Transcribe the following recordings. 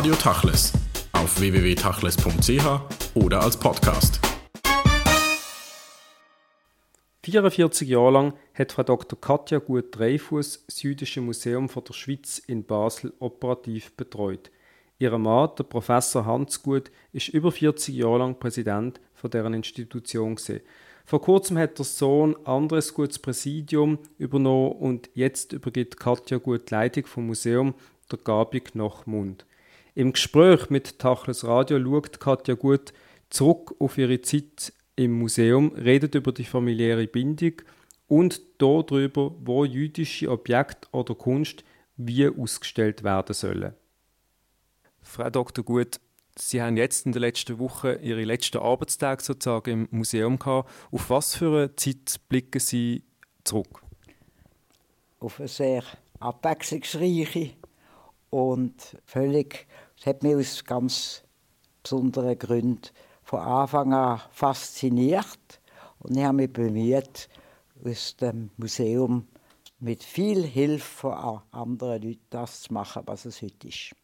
Radio Tachles auf www.tachles.ch oder als Podcast. 44 Jahre lang hat Frau Dr. Katja Gut-Dreyfus das Jüdische Museum von der Schweiz in Basel operativ betreut. Ihr Mann, der Professor Hans Gut, ist über 40 Jahre lang Präsident von deren Institution gewesen. Vor kurzem hat der Sohn Andres Guts Präsidium übernommen und jetzt übergibt Katja Gut die Leitung vom Museum der Gabi Knochmund. Im Gespräch mit Tachles Radio schaut Katja Gut zurück auf ihre Zeit im Museum, redet über die familiäre Bindung und darüber, wo jüdische Objekte oder Kunst wie ausgestellt werden sollen. Frau Dr. Gut, Sie haben jetzt in der letzten Woche Ihre letzten Arbeitstage sozusagen im Museum gehabt. Auf was für eine Zeit blicken Sie zurück? Auf eine sehr abwechslungsreiche und völlig, es hat mich aus ganz besonderen Gründen von Anfang an fasziniert und ich habe mich bemüht, aus dem Museum mit viel Hilfe von anderen Leuten das zu machen, was es heute ist.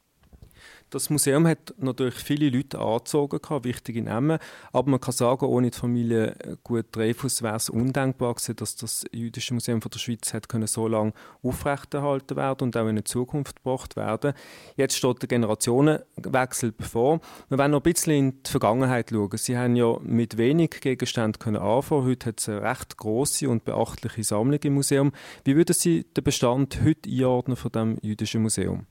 Das Museum hat natürlich viele Leute angezogen, wichtige Namen, aber man kann sagen, ohne die Familie Gut Dreyfus wäre es undenkbar gewesen, dass das Jüdische Museum von der Schweiz hat so lange aufrechterhalten werden und auch in die Zukunft gebracht werden. Jetzt steht der Generationenwechsel bevor. Wir wollen noch ein bisschen in die Vergangenheit schauen. Sie haben ja mit wenig Gegenständen können anfangen. Heute hat es eine recht große und beachtliche Sammlung im Museum. Wie würden Sie den Bestand heute einordnen von dem Jüdischen Museum?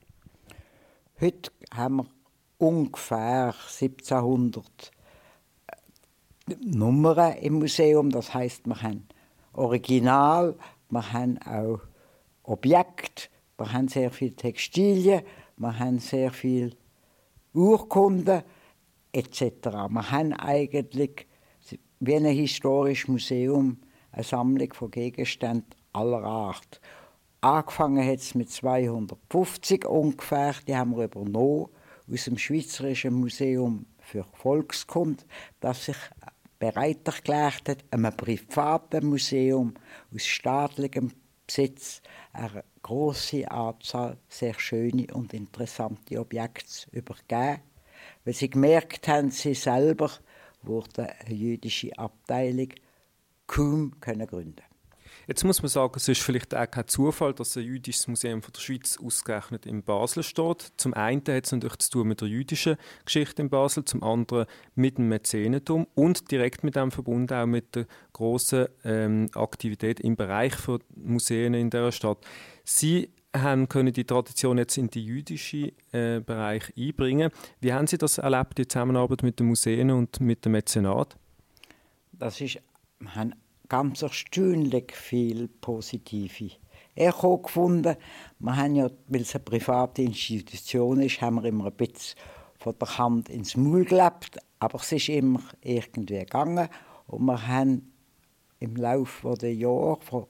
Heute haben wir ungefähr 1700 äh, Nummern im Museum. Das heißt, wir haben Original, wir haben auch Objekte, wir haben sehr viele Textilien, wir haben sehr viele Urkunden etc. Wir haben eigentlich wie ein historisches Museum eine Sammlung von Gegenständen aller Art. Angefangen hat es mit 250 ungefähr, die haben wir übernommen aus dem Schweizerischen Museum für Volkskunde, das sich bereit erklärt hat, einem privaten Museum aus staatlichem Besitz eine große Anzahl sehr schöne und interessante Objekte zu übergeben, weil sie gemerkt haben, sie selber wurde eine jüdische Abteilung kaum können gründen Jetzt muss man sagen, es ist vielleicht auch kein Zufall, dass ein jüdisches Museum von der Schweiz ausgerechnet in Basel steht. Zum einen hat es natürlich zu tun mit der jüdischen Geschichte in Basel, zum anderen mit dem Mäzenentum und direkt mit dem verbunden auch mit der großen ähm, Aktivität im Bereich von Museen in der Stadt. Sie haben können die Tradition jetzt in den jüdischen äh, Bereich einbringen. Wie haben Sie das erlebt, die Zusammenarbeit mit den Museen und mit dem Mäzenat? Das ist, haben ganz erstaunlich viel Positive Echo gefunden. Wir haben ja, weil es eine private Institution ist, haben wir immer ein bisschen von der Hand ins Maul gelebt, aber es ist immer irgendwie gegangen und wir haben im Laufe der Jahre von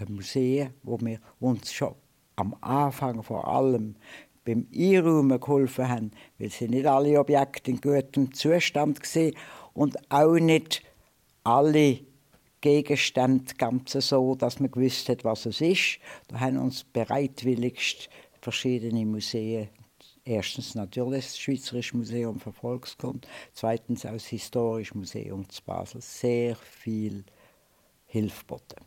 den Museen, wo wir uns schon am Anfang vor allem beim Einräumen geholfen haben, weil sie nicht alle Objekte in gutem Zustand waren und auch nicht alle Gegenstände ganz so, dass man gewusst hat, was es ist. Da haben uns bereitwilligst verschiedene Museen Erstens natürlich das Schweizerische Museum für Volkskunde, zweitens auch das Historische Museum zu Basel sehr viel Hilfe geboten.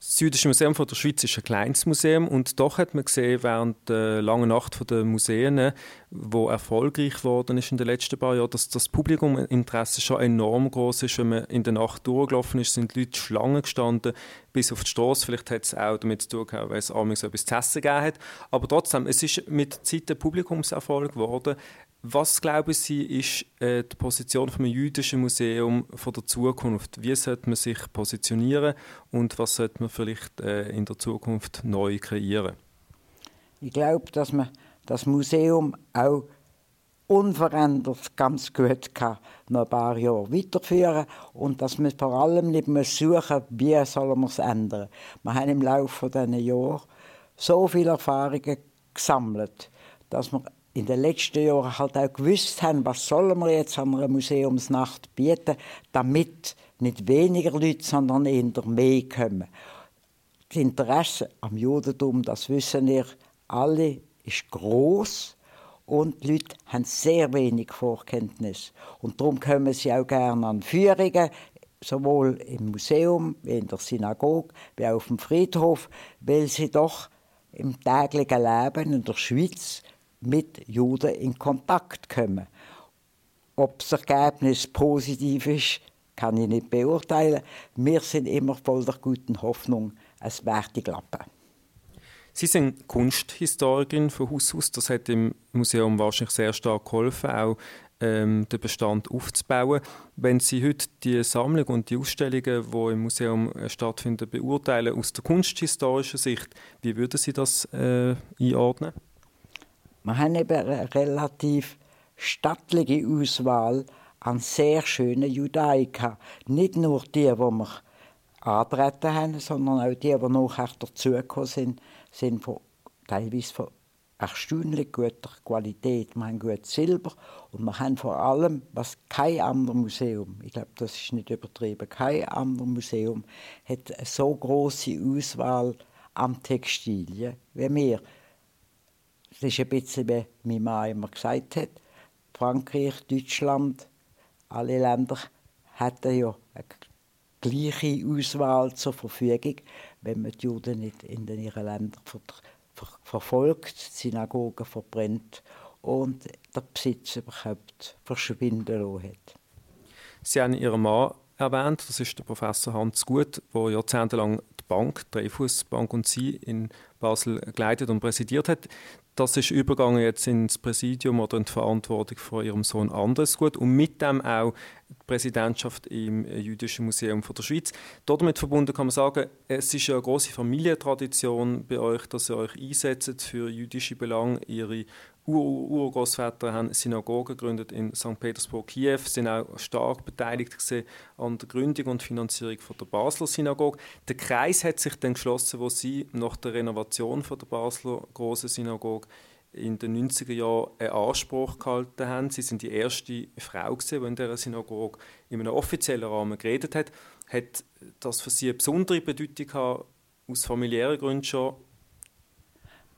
Das Jüdische Museum von der Schweiz ist ein kleines Museum und doch hat man gesehen, während der langen Nacht der Museen, wo erfolgreich geworden ist in den letzten paar Jahren, dass das Publikuminteresse schon enorm groß ist. Wenn man in der Nacht durchgelaufen ist, sind Leute Schlangen gestanden bis auf die Straße. Vielleicht hat es auch damit zu tun gehabt, weil es abends etwas zu essen gegeben hat. Aber trotzdem, es ist mit der Zeit ein Publikumserfolg geworden. Was glauben Sie, ist äh, die Position vom jüdischen Museum von der Zukunft? Wie sollte man sich positionieren und was sollte man vielleicht äh, in der Zukunft neu kreieren? Ich glaube, dass man das Museum auch unverändert ganz gut kann noch ein paar Jahre weiterführen und dass man vor allem nicht mehr suchen, wie soll man es ändern. Wir haben im Laufe dieser Jahre so viele Erfahrungen gesammelt, dass wir in den letzten Jahren halt auch gewusst haben, was sollen wir jetzt an einer Museumsnacht bieten, damit nicht weniger Leute, sondern eher mehr kommen. Das Interesse am Judentum, das wissen wir alle, ist groß und die Leute haben sehr wenig Vorkenntnis. Und darum kommen sie auch gerne an Führungen, sowohl im Museum wie in der Synagoge wie auch auf dem Friedhof, weil sie doch im täglichen Leben in der Schweiz mit Juden in Kontakt kommen. Ob das Ergebnis positiv ist, kann ich nicht beurteilen. Wir sind immer voll der guten Hoffnung, es werde klappen. Sie sind Kunsthistorikerin von Haus aus. Das hat im Museum wahrscheinlich sehr stark geholfen, auch ähm, den Bestand aufzubauen. Wenn Sie heute die Sammlung und die Ausstellungen, die im Museum äh, stattfinden, beurteilen aus der kunsthistorischen Sicht, wie würden Sie das äh, einordnen? Wir haben eben eine relativ stattliche Auswahl an sehr schönen Judaika. Nicht nur die, die wir antreten haben, sondern auch die, die nachher dazugekommen sind, sind von, teilweise von erstaunlich guter Qualität. Wir haben gutes Silber und wir haben vor allem, was kein anderes Museum, ich glaube, das ist nicht übertrieben, kein anderes Museum hat eine so große Auswahl an Textilien wie wir. Das ist ein bisschen, wie mein Mann immer gesagt hat, Frankreich, Deutschland, alle Länder hatten ja eine gleiche Auswahl zur Verfügung, wenn man die Juden nicht in ihren Ländern ver ver verfolgt, Synagogen verbrennt und der Besitz überhaupt verschwinden lassen hat. Sie haben Ihren Mann erwähnt, das ist der Professor Hans Gut, der jahrzehntelang die Bank, die Dreyfus Bank und Sie in Basel geleitet und präsidiert hat. Das ist übergegangen jetzt ins Präsidium oder in die Verantwortung von ihrem Sohn Anders Gut und mit dem auch die Präsidentschaft im Jüdischen Museum von der Schweiz. Damit verbunden kann man sagen, es ist eine große Familientradition bei euch, dass ihr euch einsetzt für jüdische Belange. Ihre Urgroßväter haben Synagogen gegründet in St. Petersburg, Kiew, sind auch stark beteiligt an der Gründung und Finanzierung von der Basler Synagoge. Der Kreis hat sich dann geschlossen, wo sie nach der Renovation von der Basler großen Synagoge in den 90er Jahren einen Anspruch gehalten haben. Sie sind die erste Frau, die in dieser Synagoge in einem offiziellen Rahmen geredet hat. Hat das für Sie eine besondere Bedeutung gehabt, aus familiären Gründen schon?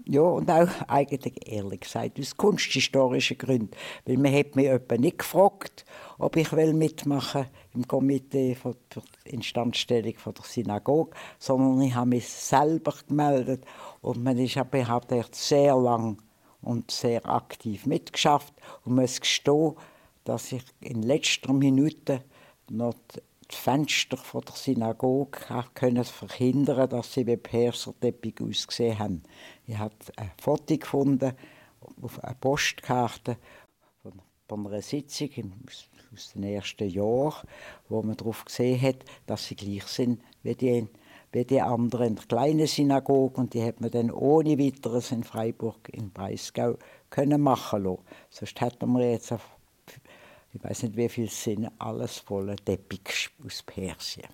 Ja, und auch eigentlich ehrlich gesagt aus kunsthistorischen Gründen. Weil man hat mich etwa nicht gefragt, ob ich mitmachen im Komitee für die Instandstellung der Synagoge, sondern ich habe mich selber gemeldet und man hat sehr lang und sehr aktiv mitgeschafft und muss gestehen, dass ich in letzter Minute noch die Fenster von der Synagoge können verhindern, dass sie wie Perserteppich ausgesehen haben. Ich habe ein Foto gefunden auf einer Postkarte von einer Sitzung aus den ersten Jahren, wo man darauf gesehen hat, dass sie gleich sind wie die, wie die anderen in der kleinen Synagoge und die hat man dann ohne weiteres in Freiburg in Breisgau können machen lassen. Sonst hätten wir jetzt auf ich weiß nicht, wie viel sind, alles voller Teppich aus Persien.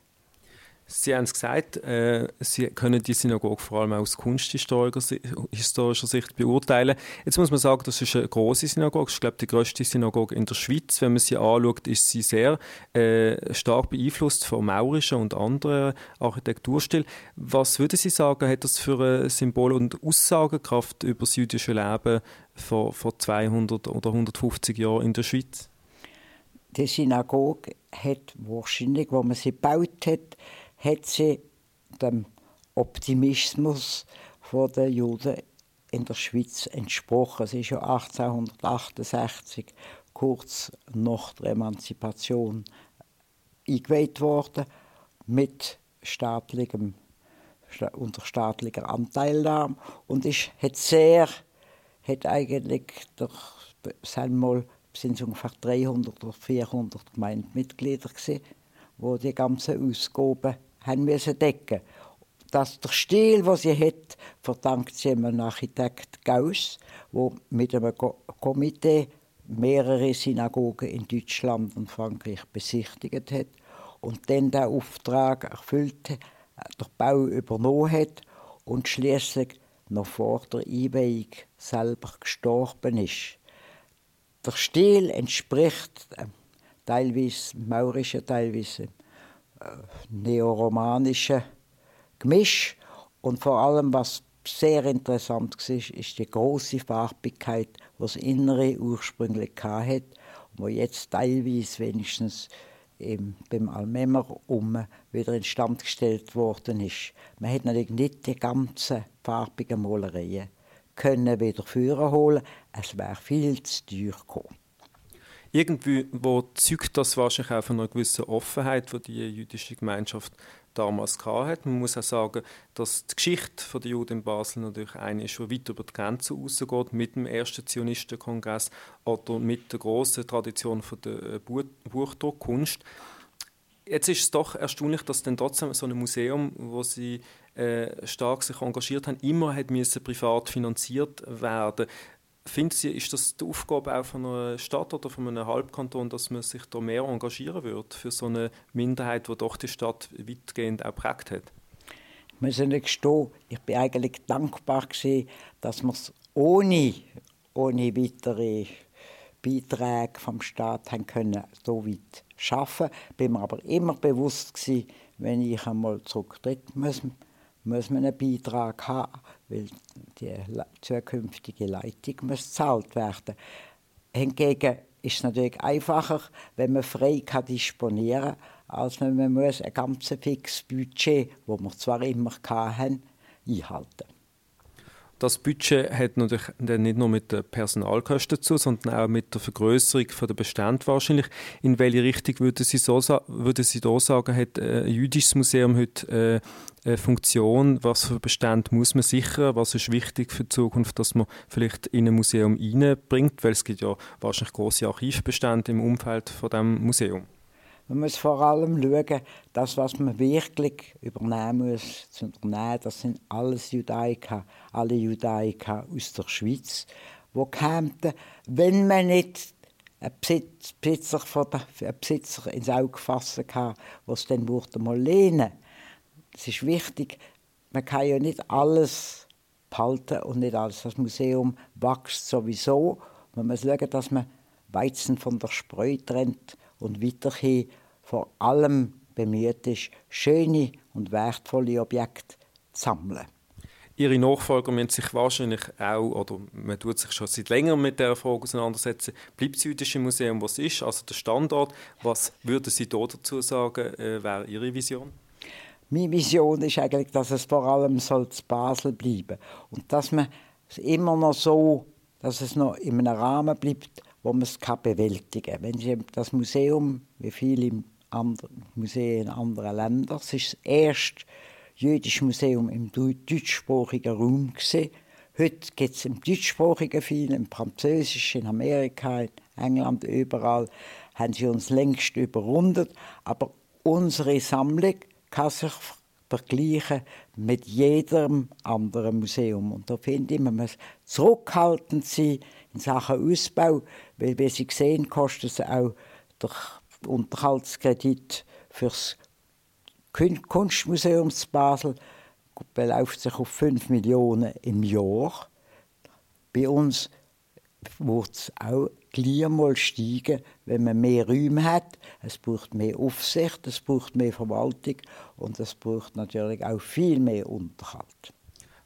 Sie haben es gesagt, äh, Sie können die Synagoge vor allem aus kunsthistorischer Sicht beurteilen. Jetzt muss man sagen, das ist eine große Synagoge. Ich glaube, die größte Synagoge in der Schweiz. Wenn man sie anschaut, ist sie sehr äh, stark beeinflusst von maurischen und anderen Architekturstil. Was würden Sie sagen, hat das für eine Symbol- und Aussagekraft über das jüdische Leben vor, vor 200 oder 150 Jahren in der Schweiz? Die Synagoge hat wahrscheinlich, wo man sie gebaut hat, hat sie dem Optimismus der Juden in der Schweiz entsprochen. Es ist ja 1868, kurz nach der Emanzipation, eingeweiht worden mit staatlichem, unter staatlicher Anteilnahme und ist, hat sehr, hat eigentlich der, sagen wir mal, sind es ungefähr 300 oder 400 Gemeindemitglieder die die ganzen Ausgaben haben müssen decken dass der Stil, den sie hat, verdankt sie einem Architekt Gauss, der mit einem Komitee mehrere Synagogen in Deutschland und Frankreich besichtigt hat und dann den Auftrag erfüllt, der Bau übernommen hat und schließlich noch vor der Einweihung selber gestorben ist. Der Stil entspricht äh, teilweise maurischen, teilweise äh, neoromanischen Gemisch und vor allem was sehr interessant war, ist die große Farbigkeit, die das Innere ursprünglich hatte, und die jetzt teilweise wenigstens im, beim Almemer um wieder instand gestellt worden ist. Man hat natürlich nicht die ganzen farbigen Malereien können wieder führen holen. Es wäre viel zu teuer gekommen. Irgendwie wo zeugt das wahrscheinlich auch von einer gewissen Offenheit, die die jüdische Gemeinschaft damals hatte. Man muss auch sagen, dass die Geschichte der Juden in Basel natürlich eine ist, die weit über die Grenzen rausgeht, mit dem ersten Zionistenkongress oder mit der grossen Tradition der äh, Buchdruckkunst. Jetzt ist es doch erstaunlich, dass dann trotzdem so ein Museum, wo sie äh, stark sich engagiert haben, immer hat privat finanziert werden. Finden Sie, ist das die Aufgabe auch von einer Stadt oder von einem Halbkanton, dass man sich da mehr engagieren wird für so eine Minderheit, die doch die Stadt weitgehend auch prägt hat? Ich muss nicht gestehen, ich bin eigentlich dankbar gewesen, dass wir es ohne, ohne weitere Beiträge vom Staat haben können, so weit schaffen. Bin mir aber immer bewusst gewesen, wenn ich einmal zurücktritt, muss, muss man einen Beitrag haben weil die zukünftige Leitung muss gezahlt werden. Hingegen ist es natürlich einfacher, wenn man frei kann disponieren kann, als wenn man muss ein ganz fixes Budget, das wir zwar immer hatten, einhalten das Budget hat natürlich nicht nur mit den Personalkosten zu, sondern auch mit der Vergrößerung der Bestände wahrscheinlich. In welche Richtung würde Sie, so, würde Sie da sagen, hat ein jüdisches Museum heute äh, eine Funktion? Was für Bestände muss man sichern? Was ist wichtig für die Zukunft, dass man vielleicht in ein Museum reinbringt? Weil es gibt ja wahrscheinlich große Archivbestände im Umfeld von dem Museum. Man muss vor allem schauen, das, was man wirklich übernehmen muss, zu unternehmen, das sind alles Judaiker, alle Judaiker aus der Schweiz, wo kämen, wenn man nicht einen Besitzer, von der, einen Besitzer ins Auge fassen kann, was dann wurde mal lehnen. Es ist wichtig, man kann ja nicht alles behalten und nicht alles. Das Museum wächst sowieso. Man muss schauen, dass man Weizen von der Spreu trennt und weiterhin vor allem bemüht ist, schöne und wertvolle Objekte zu sammeln. Ihre Nachfolger müssen sich wahrscheinlich auch, oder man tut sich schon seit längerem mit der Frage auseinandersetzen, bleibt das Jüdische Museum, was ist, also der Standort. Was würden Sie da dazu sagen, äh, wäre Ihre Vision? Meine Vision ist eigentlich, dass es vor allem soll zu Basel bleiben und dass man es immer noch so, dass es noch in einem Rahmen bleibt, wo man es bewältigen kann. Wenn Sie das Museum, wie viele Museen in anderen Ländern, es ist das erste jüdische Museum im deutschsprachigen Raum. Heute gibt es im deutschsprachigen viel, im Französischen, in Amerika, in England, überall haben sie uns längst überrundet. Aber unsere Sammlung kann sich vergleichen mit jedem anderen Museum. Und da finde ich, man muss zurückhaltend sein in Sachen Ausbau, weil, wie Sie sehen, kostet es auch der Unterhaltskredit fürs Kunstmuseum zu Basel beläuft sich auf 5 Millionen im Jahr. Bei uns wird es auch gleich mal steigen, wenn man mehr Räume hat. Es braucht mehr Aufsicht, es braucht mehr Verwaltung und es braucht natürlich auch viel mehr Unterhalt.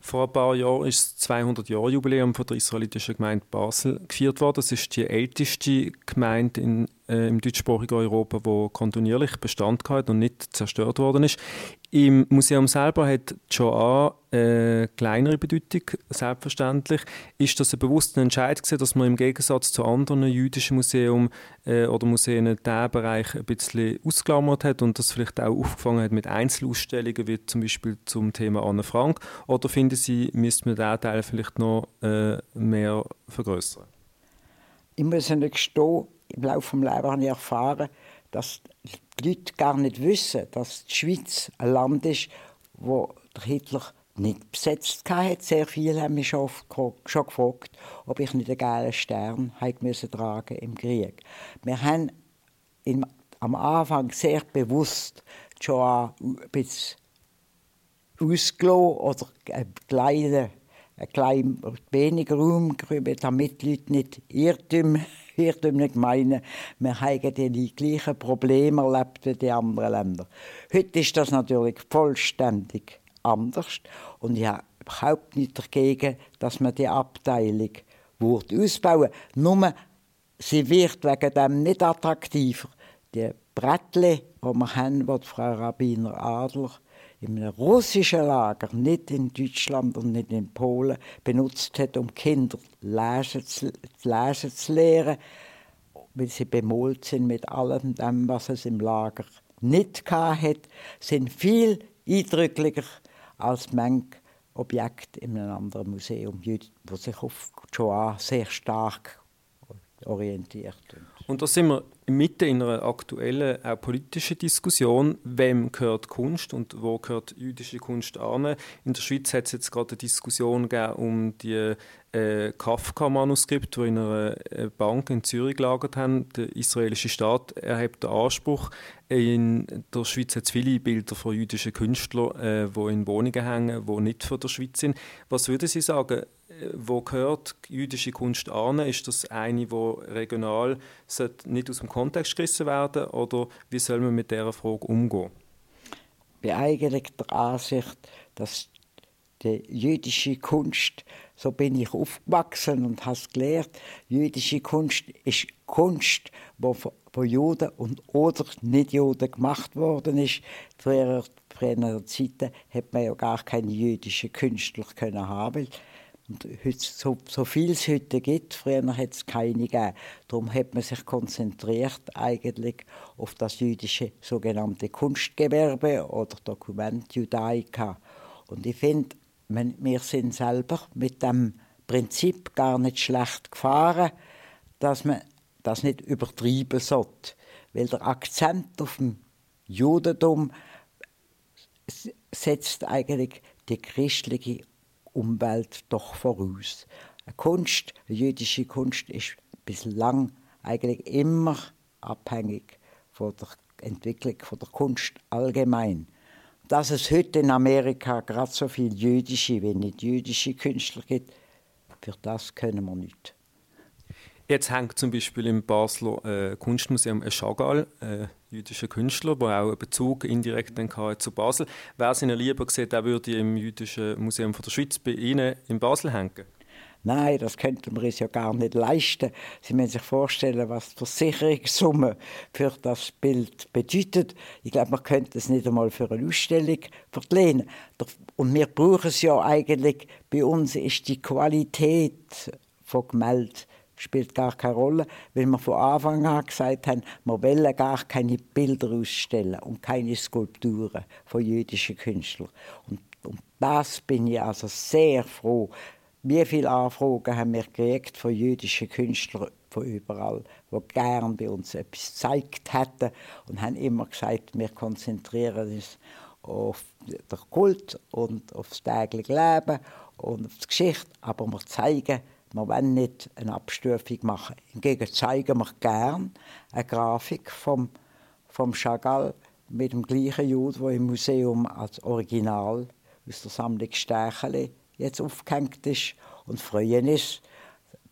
Vor ein paar Jahren ist das 200-Jahr-Jubiläum der israelitischen Gemeinde Basel gefeiert worden. Das ist die älteste Gemeinde in äh, im deutschsprachigen Europa, wo kontinuierlich Bestand hat und nicht zerstört worden ist. Im Museum selber hat Shoah äh, kleinere Bedeutung, selbstverständlich. Ist das ein bewusster Entscheid gewesen, dass man im Gegensatz zu anderen jüdischen Museen äh, oder Museen diesen Bereich ein bisschen ausklammert hat und das vielleicht auch aufgefangen hat mit Einzelausstellungen, wie zum Beispiel zum Thema Anne Frank? Oder finden Sie, müsste man diesen Teil vielleicht noch äh, mehr vergrößern? Ich muss Ihnen gestehen, im Laufe des Lebens habe ich erfahren, dass die Leute gar nicht wissen, dass die Schweiz ein Land ist, der Hitler nicht besetzt hatte. Sehr viele haben mich schon, gefragt, ob ich nicht einen gelben Stern müssen tragen im Krieg. Wir haben im, am Anfang sehr bewusst schon ein bisschen ausgelassen oder einen kleinen, einen kleinen weniger Raum, damit die Leute nicht irrtümlich irrtümlich meinen, wir haben die gleichen Probleme erlebt wie die anderen Länder. Heute ist das natürlich vollständig anders und ich habe überhaupt nicht dagegen, dass man die Abteilung ausbauen Nur, sie wird wegen dem nicht attraktiver. Die Brettle, die wir haben, die Frau Rabbiner Adler in einem russischen Lager, nicht in Deutschland und nicht in Polen, benutzt hat, um Kinder lesen zu, lesen zu lehren, weil sie bemalt sind mit allem dem, was es im Lager nicht hat, sind viel eindrücklicher als manche Objekte in einem anderen Museum, wo sich auf Shoah sehr stark orientiert. Und da sind wir mitten in einer aktuellen, auch politischen Diskussion, wem gehört Kunst und wo gehört jüdische Kunst an. In der Schweiz hat es jetzt gerade eine Diskussion um die äh, Kafka-Manuskripte, die in einer äh, Bank in Zürich gelagert haben. Der israelische Staat erhebt den Anspruch. In der Schweiz hat es viele Bilder von jüdischen Künstlern, äh, die in Wohnungen hängen, die nicht von der Schweiz sind. Was würden Sie sagen, wo gehört jüdische Kunst an? Ist das eine, wo regional nicht aus dem Kontext gerissen werden oder wie soll man mit dieser Frage umgehen? Ich bin eigentlich der Ansicht, dass die jüdische Kunst, so bin ich aufgewachsen und habe es gelernt, jüdische Kunst ist Kunst, die von Juden und oder Nicht-Juden gemacht worden ist. Früher, früheren Zeiten hätte man ja gar keine jüdischen Künstler können haben und heute, so, so viel es heute gibt, früher hat es keine gegeben. Darum hat man sich konzentriert eigentlich auf das jüdische sogenannte Kunstgewerbe oder Dokument Judaika. Und ich finde, wir sind selber mit dem Prinzip gar nicht schlecht gefahren, dass man das nicht übertrieben sollte. Weil der Akzent auf dem Judentum setzt eigentlich die christliche Umwelt doch voraus. Kunst, jüdische Kunst ist bislang eigentlich immer abhängig von der Entwicklung von der Kunst allgemein. Dass es heute in Amerika gerade so viele jüdische wie nicht jüdische Künstler gibt, für das können wir nicht. Jetzt hängt zum Beispiel im Basler äh, Kunstmuseum ein Chagall, äh, jüdischer Künstler, der auch einen Bezug indirekt zu Basel. Wer es Ihnen lieber sieht, der würde im Jüdischen Museum von der Schweiz bei Ihnen in Basel hängen? Nein, das könnte man uns ja gar nicht leisten. Sie müssen sich vorstellen, was die Versicherungssumme für das Bild bedeutet. Ich glaube, man könnte es nicht einmal für eine Ausstellung verlehnen. Und wir brauchen es ja eigentlich, bei uns ist die Qualität von Gemälden spielt gar keine Rolle, weil wir von Anfang an gesagt haben, wir wollen gar keine Bilder ausstellen und keine Skulpturen von jüdischen Künstlern. Und, und das bin ich also sehr froh. Wie viele Anfragen haben wir gekriegt von jüdischen Künstlern von überall, die gern bei uns etwas gezeigt hätten und haben immer gesagt, wir konzentrieren uns auf den Kult und auf das tägliche Leben und auf die Geschichte, aber wir zeigen wir wollen nicht eine Abstufung machen. Hingegen zeigen wir gern eine Grafik vom, vom Chagall mit dem gleichen Jude, der im Museum als Original aus der Sammlung Stächeli jetzt aufgehängt ist und freuen uns,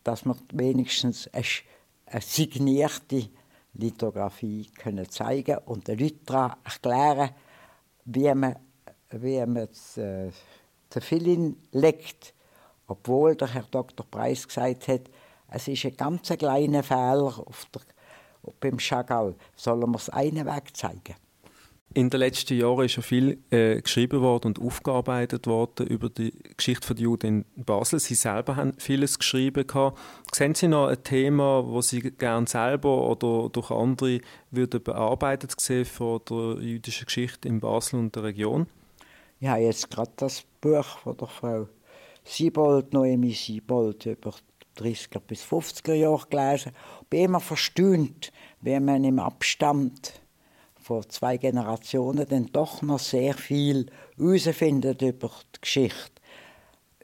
dass wir wenigstens eine, signierte Lithografie können zeigen und den Leuten daran erklären, wie man, wie man das, äh, den Filin legt obwohl der Herr Dr. Preis gesagt hat, es ist ein ganz kleiner Fehler auf der, beim Chagall, sollen wir es einen Weg zeigen. In den letzten Jahren ist ja viel äh, geschrieben worden und aufgearbeitet worden über die Geschichte der Juden in Basel. Sie selber haben vieles geschrieben. Gehabt. Sehen Sie noch ein Thema, das Sie gerne selber oder durch andere würden bearbeitet sehen von der jüdischen Geschichte in Basel und der Region? Habe jetzt gerade das Buch von der Frau Siebold, Noemi Siebold, über 30er bis 50er Jahre gelesen. Ich bin immer verstaunt, wie man im Abstand von zwei Generationen dann doch noch sehr viel herausfindet über die Geschichte.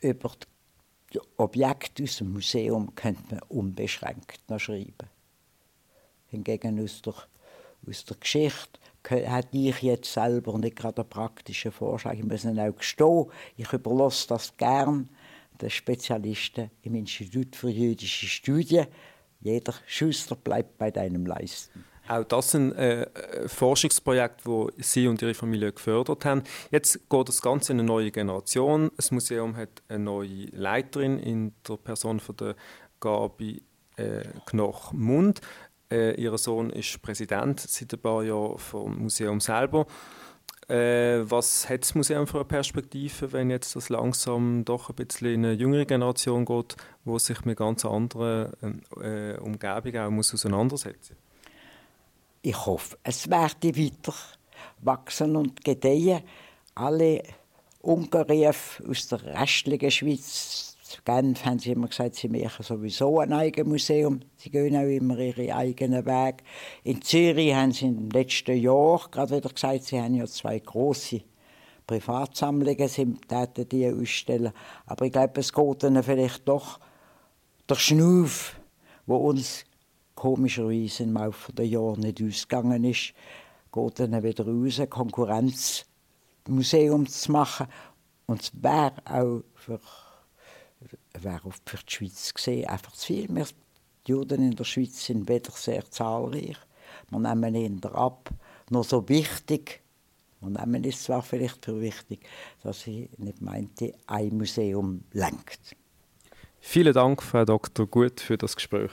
Über die Objekte aus dem Museum könnte man unbeschränkt noch schreiben. Hingegen aus der, aus der Geschichte hätte ich jetzt selber nicht gerade einen praktischen Vorschlag. Ich muss auch gestehen, ich überlasse das gern den Spezialisten im Institut für jüdische Studien. Jeder Schuster bleibt bei deinem Leisten. Auch das sind äh, Forschungsprojekte, wo Sie und Ihre Familie gefördert haben. Jetzt geht das Ganze in eine neue Generation. Das Museum hat eine neue Leiterin in der Person von der Gabi äh, Knoch-Mund. Äh, ihr Sohn ist Präsident seit ein paar Jahren vom Museum selber. Äh, was hat das Museum für eine Perspektive, wenn jetzt das langsam doch ein bisschen in eine jüngere Generation geht, wo sich mit ganz anderen äh, Umgebungen auch muss auseinandersetzen Ich hoffe, es werde weiter wachsen und gedeihen. Alle Ungarufe aus der restlichen Schweiz Genf haben sie immer gesagt, sie machen sowieso ein eigenes Museum. Sie gehen auch immer ihre eigenen Wege. In Zürich haben sie im letzten Jahr gerade wieder gesagt, sie haben ja zwei große Privatsammlungen, sie täten die ausstellen. Aber ich glaube, es geht ihnen vielleicht doch der Schnuff, wo uns komischerweise im Laufe der Jahre nicht ausgegangen ist, geht ihnen wieder raus, ein Konkurrenzmuseum zu machen. Und es wäre auch für wäre für die Schweiz gesehen einfach zu viel. Wir, die Juden in der Schweiz sind weder sehr zahlreich, wir nehmen ihn ab, noch so wichtig, wir nehmen es zwar vielleicht für wichtig, dass ich nicht meinte, ein Museum lenkt. Vielen Dank, Frau Dr. Gut, für das Gespräch.